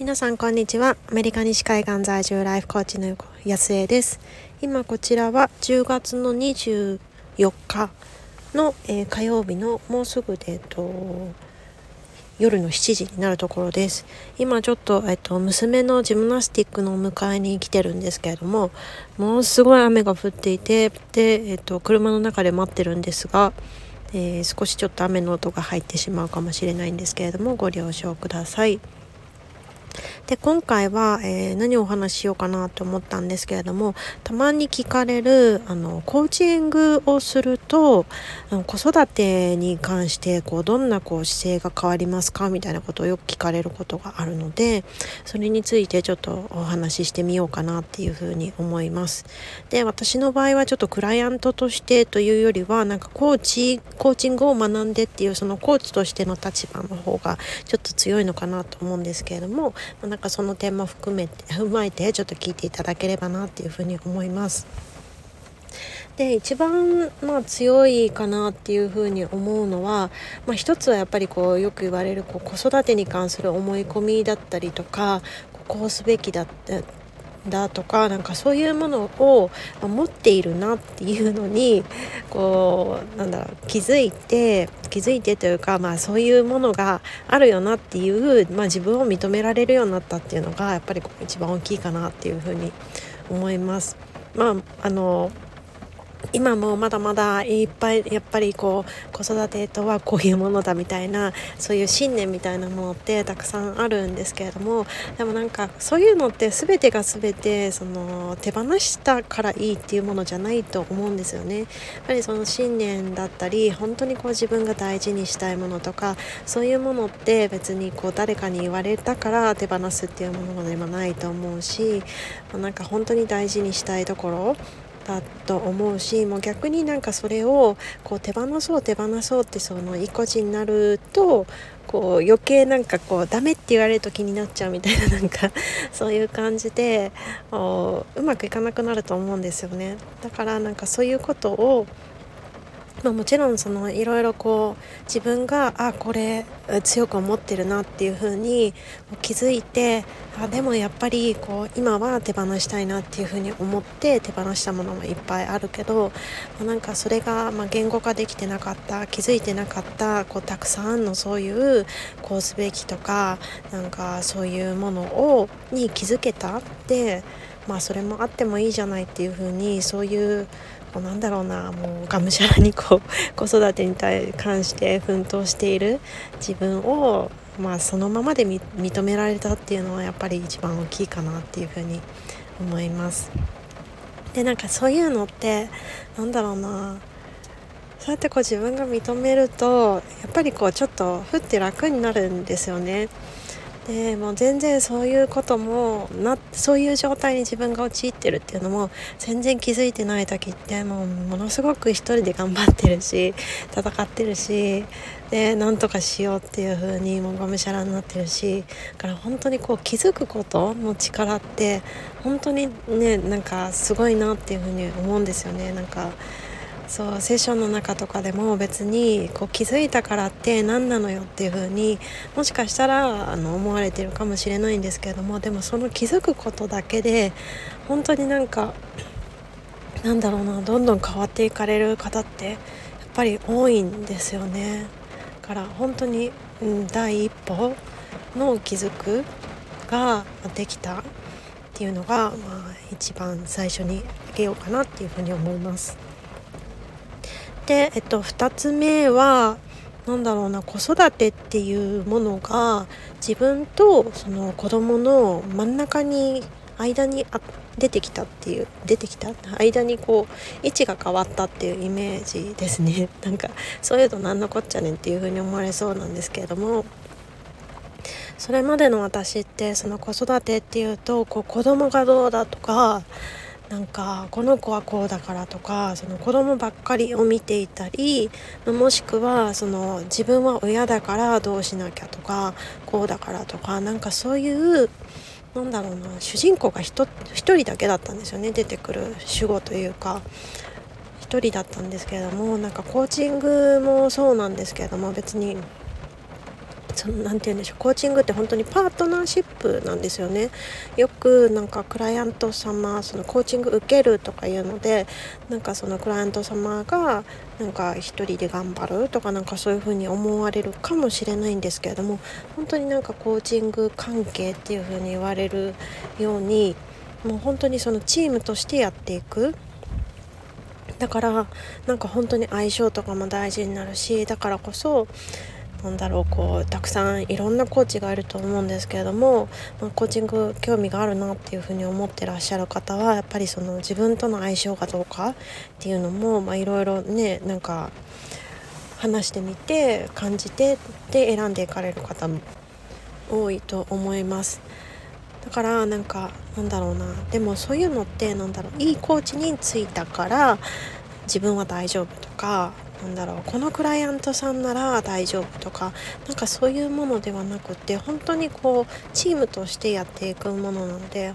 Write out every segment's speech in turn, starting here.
皆さんこんにちは。アメリカ西海岸在住ライフコーチの安江です。今こちらは10月の24日の、えー、火曜日のもうすぐで、えっと、夜の7時になるところです。今ちょっと、えっと、娘のジムナスティックのお迎えに来てるんですけれどもものすごい雨が降っていてで、えっと、車の中で待ってるんですがえー、少しちょっと雨の音が入ってしまうかもしれないんですけれどもご了承ください。で今回は、えー、何をお話ししようかなと思ったんですけれどもたまに聞かれるあのコーチングをすると子育てに関してこうどんなこう姿勢が変わりますか？みたいなことをよく聞かれることがあるのでそれについてちょっとお話ししてみようかなっていうふうに思います。で私の場合はちょっとクライアントとしてというよりはなんかコーチコーチングを学んでっていうそのコーチとしての立場の方がちょっと強いのかなと思うんですけれどもまなんかその点も含めて 踏まえてちょっと聞いていただければなっていうふうに思います。で一番まあ強いかなっていうふうに思うのは、まあ、一つはやっぱりこうよく言われるこう子育てに関する思い込みだったりとかこうすべきだっただとかなんかそういうものを持っているなっていうのにこうなんだろう気づいて気づいてというか、まあ、そういうものがあるよなっていう、まあ、自分を認められるようになったっていうのがやっぱりこう一番大きいかなっていうふうに思います。まああの今もまだまだいっぱいやっぱりこう子育てとはこういうものだみたいなそういう信念みたいなものってたくさんあるんですけれどもでもなんかそういうのって全てが全てその手放したからいいっていうものじゃないと思うんですよね。やっぱりその信念だったり本当にこう自分が大事にしたいものとかそういうものって別にこう誰かに言われたから手放すっていうものでもないと思うし、ま、なんか本当に大事にしたいところだと思うしもう逆になんかそれをこう手放そう手放そうってその意固地になるとこう余計なんかこうダメって言われると気になっちゃうみたいな なんかそういう感じでうまくいかなくなると思うんですよね。だからなんかそういうことをまあ、もちろんそのいろいろこう自分があこれ強く思ってるなっていうふうに気づいてあでもやっぱりこう今は手放したいなっていうふうに思って手放したものもいっぱいあるけど、まあ、なんかそれがま言語化できてなかった気づいてなかったこうたくさんのそういうこうすべきとかなんかそういうものをに気づけたでまあそれもあってもいいじゃないっていうふうにそういうこうなんだろうなもうがむしゃらにこう子育てに関して奮闘している自分を、まあ、そのままで認められたっていうのはやっぱり一番大きいかなっていうふうに思います。でなんかそういうのってなんだろうなそうやってこう自分が認めるとやっぱりこうちょっとふって楽になるんですよね。でもう全然そういうこともなそういう状態に自分が陥ってるっていうのも全然気づいてない時ってもうものすごく一人で頑張ってるし 戦ってるしでなんとかしようっていう風にもうがむしゃらになってるしだから本当にこう気づくことの力って本当にねなんかすごいなっていう風に思うんですよねなんか。そうセッションの中とかでも別にこう気づいたからって何なのよっていう風にもしかしたらあの思われてるかもしれないんですけれどもでもその気づくことだけで本当になんかなんだろうなどんどん変わっていかれる方ってやっぱり多いんですよね。から本当に、うん、第一歩の気づくができたっていうのが、まあ、一番最初にあげようかなっていうふうに思います。で、えっと、2つ目は何だろうな子育てっていうものが自分とその子供の真ん中に間にあ出てきたっていう出てきた間にこう位置が変わったっていうイメージですね。なんかそういうの何のこっちゃねんっていう風に思われそうなんですけれども。それまでの私ってその子育てっていうとこう子供がどうだとかなんかこの子はこうだからとかその子供ばっかりを見ていたりもしくはその自分は親だからどうしなきゃとかこうだからとかなんかそういうなんだろうな主人公が1人だけだったんですよね出てくる主語というか。1人だったんですけれどもなんかコーチングもそうなんですけれども別にその何て言うんでしょうコーチングって本当にパートナーシップなんですよね。よくなんかクライアント様そのコーチング受けるとかいうのでなんかそのクライアント様がなんか一人で頑張るとかなんかそういう風に思われるかもしれないんですけれども本当になんかコーチング関係っていう風に言われるようにもう本当にそのチームとしてやっていく。だからなんか本当に相性とかも大事になるしだからこそなんだろうこうたくさんいろんなコーチがいると思うんですけれども、まあ、コーチング興味があるなっていうふうに思ってらっしゃる方はやっぱりその自分との相性かどうかっていうのもいろいろねなんか話してみて感じてで選んでいかれる方も多いと思います。だからなんかなんだろうなでもそういうのってなんだろういいコーチについたから自分は大丈夫とかなんだろうこのクライアントさんなら大丈夫とかなんかそういうものではなくて本当にこうチームとしてやっていくものなので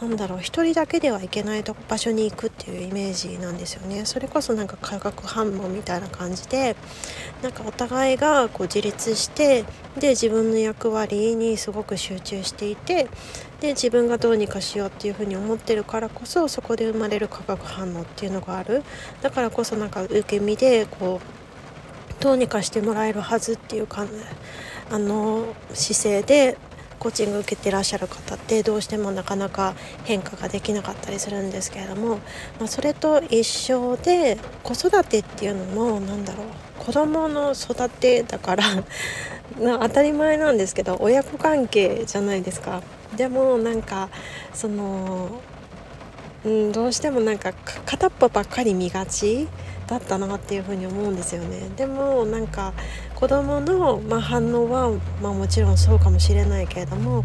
なんだろう一人だけではいけない場所に行くっていうイメージなんですよね。それこそなんか化学反応みたいな感じでなんかお互いがこう自立してで自分の役割にすごく集中していてで自分がどうにかしようっていうふうに思ってるからこそそこで生まれる化学反応っていうのがあるだからこそなんか受け身でこうどうにかしてもらえるはずっていうか、あの姿勢でコーチング受けてらっしゃる方ってどうしてもなかなか変化ができなかったりするんですけれども、まあ、それと一緒で子育てっていうのも何だろう子供の育てだから 当たり前なんですけど親子関係じゃないですか。でもなんかその、うん、どうしてもなんか片っぽばっかり見がちだったなっていうふに思うんですよね。でもなんか子供のまの、反応は、まあ、もちろんそうかもしれないけれども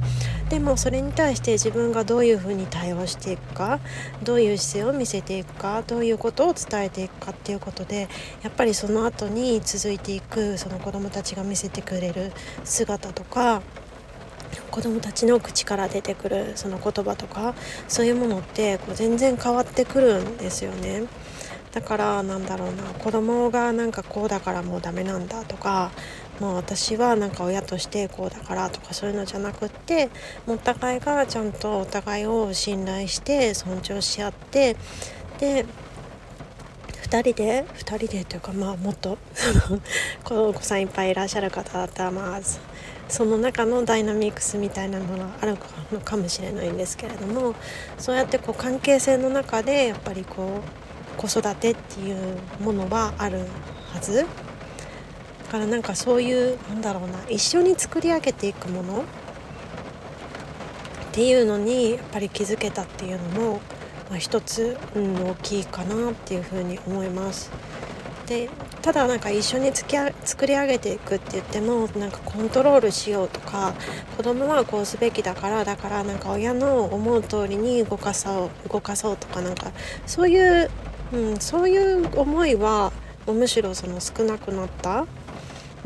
でもそれに対して自分がどういうふうに対応していくかどういう姿勢を見せていくかどういうことを伝えていくかっていうことでやっぱりその後に続いていくその子供たちが見せてくれる姿とか子供たちの口から出てくるその言葉とかそういうものってこう全然変わってくるんですよね。だからなんだろうな子供がなんかこうだからもうダメなんだとかもう私はなんか親としてこうだからとかそういうのじゃなくってお互いがちゃんとお互いを信頼して尊重し合ってで2人で2人でというかまあもっと お子さんいっぱいいらっしゃる方だったらまあその中のダイナミクスみたいなものがあるのかもしれないんですけれどもそうやってこう関係性の中でやっぱりこう子育てっていうものはあるはずだからなんかそういうなんだろうな一緒に作り上げていくものっていうのにやっぱり気づけたっていうのも、まあ、一つ、うん、大きいかなっていうふうに思います。でただなんか一緒につきあ作り上げていくって言ってもなんかコントロールしようとか子供はこうすべきだからだからなんか親の思う通りに動かそう動かそうとかなんかそういううん、そういう思いはむしろその少なくなった。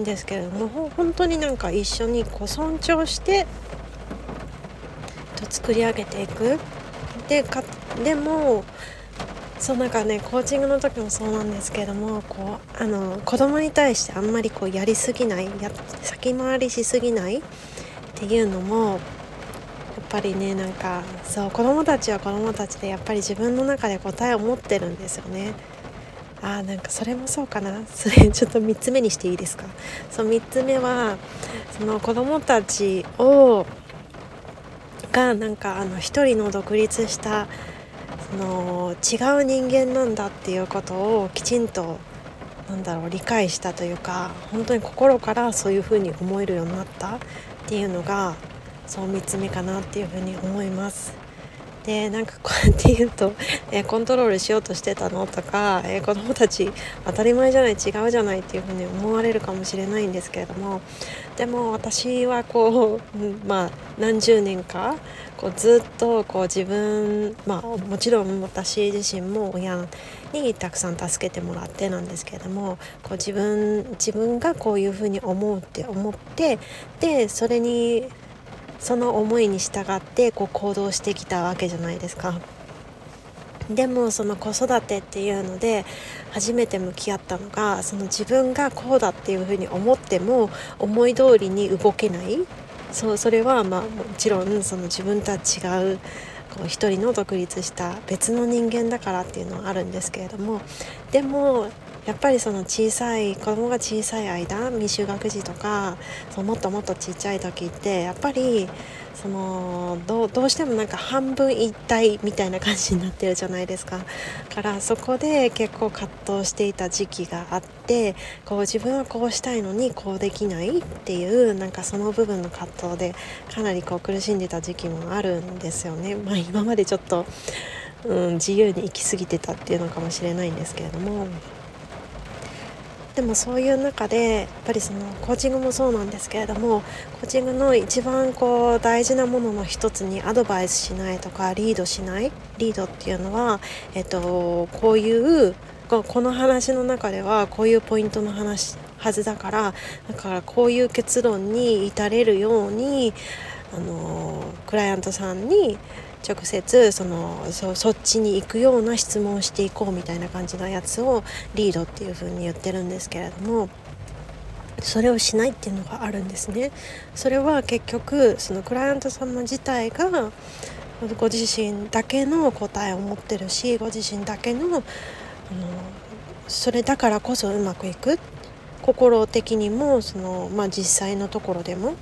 んですけれども本当になんか一緒にこう尊重してと作り上げていく。でかでもそうなんかねコーチングの時もそうなんですけどもこうあの子供に対してあんまりこうやりすぎないや先回りしすぎないっていうのもやっぱりねなんかそう子供たちは子供たちでやっぱり自分の中で答えを持ってるんですよね。あーなんかそれもそうかなそれちょっと3つ目にしていいですか？そう3つ目はその子供たちをがなんかあの一人の独立したの違う人間なんだっていうことをきちんとなんだろう理解したというか本当に心からそういうふうに思えるようになったっていうのがそう3つ目かなっていうふうに思います。でなんかこうやって言うと、えー、コントロールしようとしてたのとか、えー、子供たち当たり前じゃない違うじゃないっていうふうに思われるかもしれないんですけれどもでも私はこう、まあ何十年かこうずっとこう自分まあもちろん私自身も親にたくさん助けてもらってなんですけれどもこう自分自分がこういうふうに思うって思ってでそれにその思いに従ってこう行動してきたわけじゃないですか。でもその子育てっていうので初めて向き合ったのがその自分がこうだっていうふうに思っても思い通りに動けないそうそれはまあもちろんその自分とは違うこう一人の独立した別の人間だからっていうのはあるんですけれどもでもやっぱりその小さい子供が小さい間未就学児とかそのもっともっとちっちゃい時ってやっぱりそのどうしてもなんか半分一体みたいな感じになってるじゃないですかからそこで結構葛藤していた時期があってこう自分はこうしたいのにこうできないっていうなんかその部分の葛藤でかなりこう苦しんでた時期もあるんですよね。まあ、今までちょっと、うん、自由に行き過ぎてたっていうのかもしれないんですけれども。でもそういう中でやっぱりそのコーチングもそうなんですけれどもコーチングの一番こう大事なものの一つにアドバイスしないとかリードしないリードっていうのは、えっと、こういうこの話の中ではこういうポイントの話はずだからだからこういう結論に至れるようにあのクライアントさんに直接そのそそっちに行くような質問をしていこうみたいな感じのやつをリードっていう風に言ってるんですけれどもそれをしないっていうのがあるんですね。それは結局そのクライアント様自体がご自身だけの答えを持ってるしご自身だけのあのそれだからこそうまくいく心的にもその、まあ、実際のところでも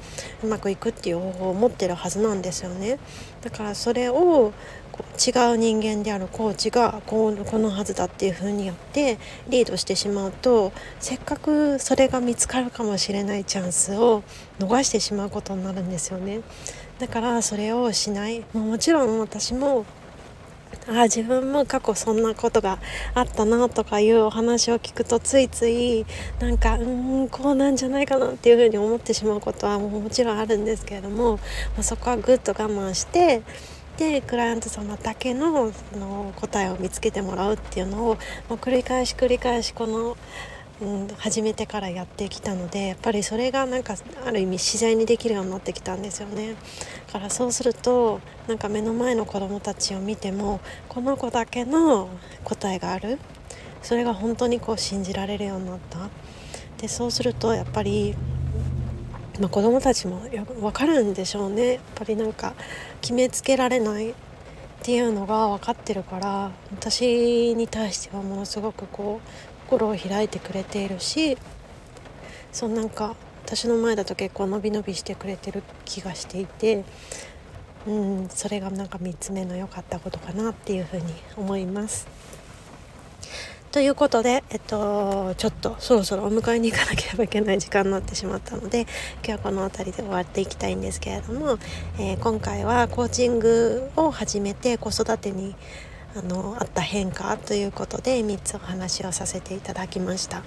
うまくいくっていう方法を持ってるはずなんですよね。だからそれをこう違う人間であるコーチがこうこのはずだっていうふうにやってリードしてしまうとせっかくそれが見つかるかもしれないチャンスを逃してしまうことになるんですよね。だからそれをしない、ま、もちろん私もあ自分も過去そんなことがあったなとかいうお話を聞くとついついなんかうんこうなんじゃないかなっていうふうに思ってしまうことはもちろんあるんですけれども、まあ、そこはぐっと我慢してでクライアント様だけのその答えを見つけてもらうっていうのをもう繰り返し繰り返しこのうん、始めてからやってきたのでやっぱりそれがなんかある意味自然にできるようになってきたんですよね。からそうするとなんか目の前の子供たちを見てもこの子だけの答えがある。それが本当にこう信じられるようになった。でそうするとやっぱりまあ、子供たちも分かるんでしょうね。やっぱりなんか決めつけられない。っていうのが分かってるから私に対してはものすごくこう心を開いてくれているしそうなんか私の前だと結構伸び伸びしてくれてる気がしていて、うん、それがなんか3つ目の良かったことかなっていうふうに思います。ということで、えっと、ちょっとそろそろお迎えに行かなければいけない時間になってしまったので今日はこの辺りで終わっていきたいんですけれども、えー、今回はコーチングを始めて子育てにあのあった変化ということで3つお話をさせていただきました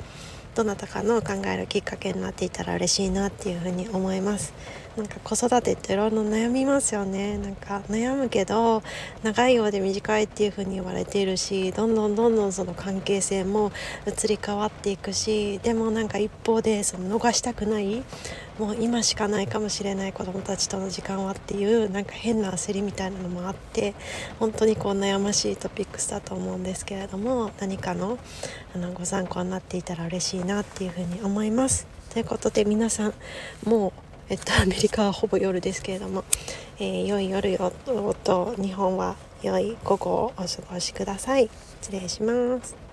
どなたかの考えるきっかけになっていたら嬉しいなっていうふうに思います。なんか子育てっていろいろ悩みますよねなんか悩むけど長いようで短いっていう風に言われているしどんどんどんどんその関係性も移り変わっていくしでもなんか一方でその逃したくないもう今しかないかもしれない子どもたちとの時間はっていうなんか変な焦りみたいなのもあって本当にこう悩ましいトピックスだと思うんですけれども何かのあのご参考になっていたら嬉しいなっていうふうに思います。ということで皆さんもうえっと、アメリカはほぼ夜ですけれども、えー、良い夜よと日本は良い午後をお過ごしください。失礼します。